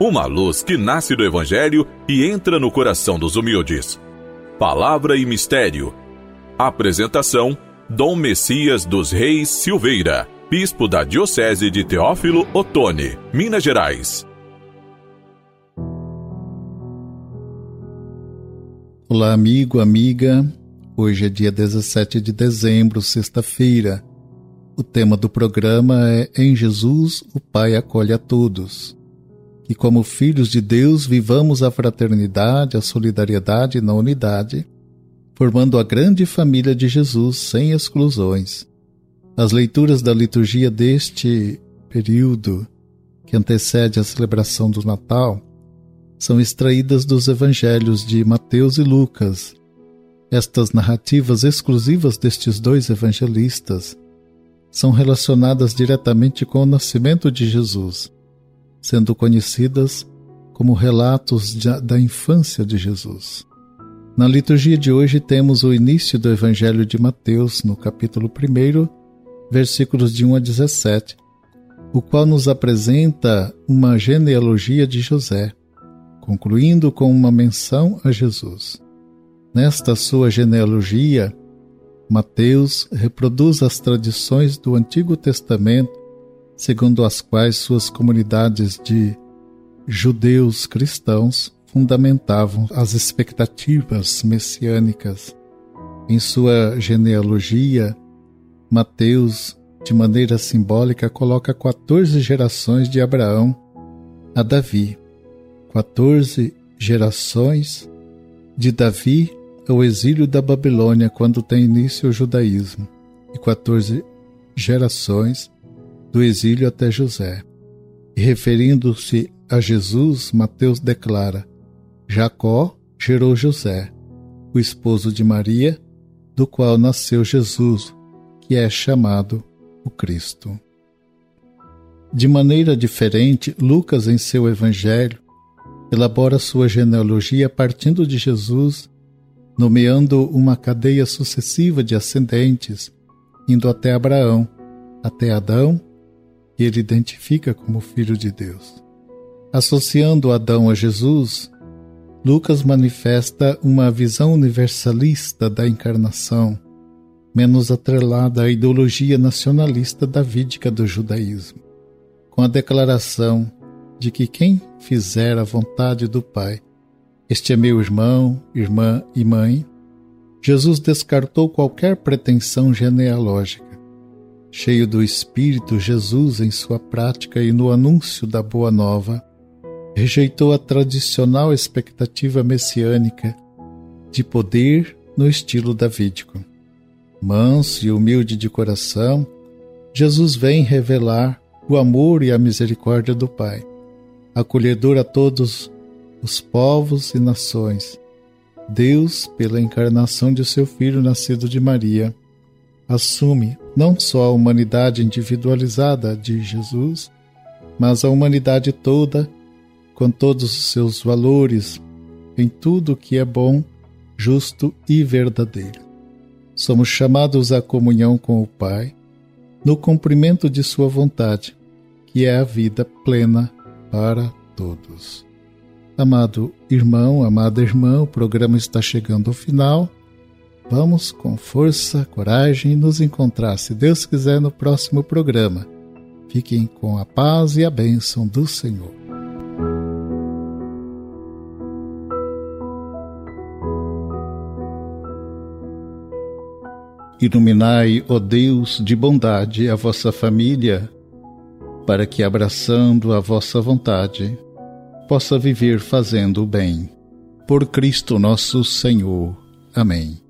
uma luz que nasce do Evangelho e entra no coração dos humildes. Palavra e Mistério. Apresentação: Dom Messias dos Reis Silveira, Bispo da Diocese de Teófilo Otoni, Minas Gerais. Olá, amigo, amiga. Hoje é dia 17 de dezembro, sexta-feira. O tema do programa é Em Jesus, o Pai acolhe a todos. E como filhos de Deus, vivamos a fraternidade, a solidariedade na unidade, formando a grande família de Jesus sem exclusões. As leituras da liturgia deste período, que antecede a celebração do Natal, são extraídas dos evangelhos de Mateus e Lucas. Estas narrativas exclusivas destes dois evangelistas são relacionadas diretamente com o nascimento de Jesus, sendo conhecidas como relatos da infância de Jesus. Na liturgia de hoje temos o início do Evangelho de Mateus, no capítulo 1, versículos de 1 a 17, o qual nos apresenta uma genealogia de José, concluindo com uma menção a Jesus. Nesta sua genealogia, Mateus reproduz as tradições do Antigo Testamento, segundo as quais suas comunidades de judeus cristãos fundamentavam as expectativas messiânicas. Em sua genealogia, Mateus, de maneira simbólica, coloca 14 gerações de Abraão a Davi, 14 gerações de Davi ao exílio da Babilônia quando tem início o judaísmo, e 14 gerações do exílio até José. E referindo-se a Jesus, Mateus declara: Jacó gerou José, o esposo de Maria, do qual nasceu Jesus, que é chamado o Cristo. De maneira diferente, Lucas, em seu Evangelho, elabora sua genealogia partindo de Jesus, nomeando uma cadeia sucessiva de ascendentes, indo até Abraão, até Adão, que ele identifica como filho de Deus. Associando Adão a Jesus, Lucas manifesta uma visão universalista da encarnação, menos atrelada à ideologia nacionalista davídica do judaísmo, com a declaração de que quem fizer a vontade do Pai, este é meu irmão, irmã e mãe, Jesus descartou qualquer pretensão genealógica. Cheio do Espírito, Jesus, em sua prática e no anúncio da Boa Nova, rejeitou a tradicional expectativa messiânica de poder no estilo davídico. Manso e humilde de coração, Jesus vem revelar o amor e a misericórdia do Pai acolhedor a todos os povos e nações. Deus, pela encarnação de seu Filho nascido de Maria, assume não só a humanidade individualizada de Jesus, mas a humanidade toda, com todos os seus valores, em tudo que é bom, justo e verdadeiro. Somos chamados à comunhão com o Pai, no cumprimento de Sua vontade, que é a vida plena para todos. Amado irmão, amada irmã, o programa está chegando ao final. Vamos com força, coragem nos encontrar, se Deus quiser, no próximo programa. Fiquem com a paz e a bênção do Senhor. Iluminai, ó Deus de bondade, a vossa família para que, abraçando a vossa vontade, possa viver fazendo o bem. Por Cristo nosso Senhor. Amém.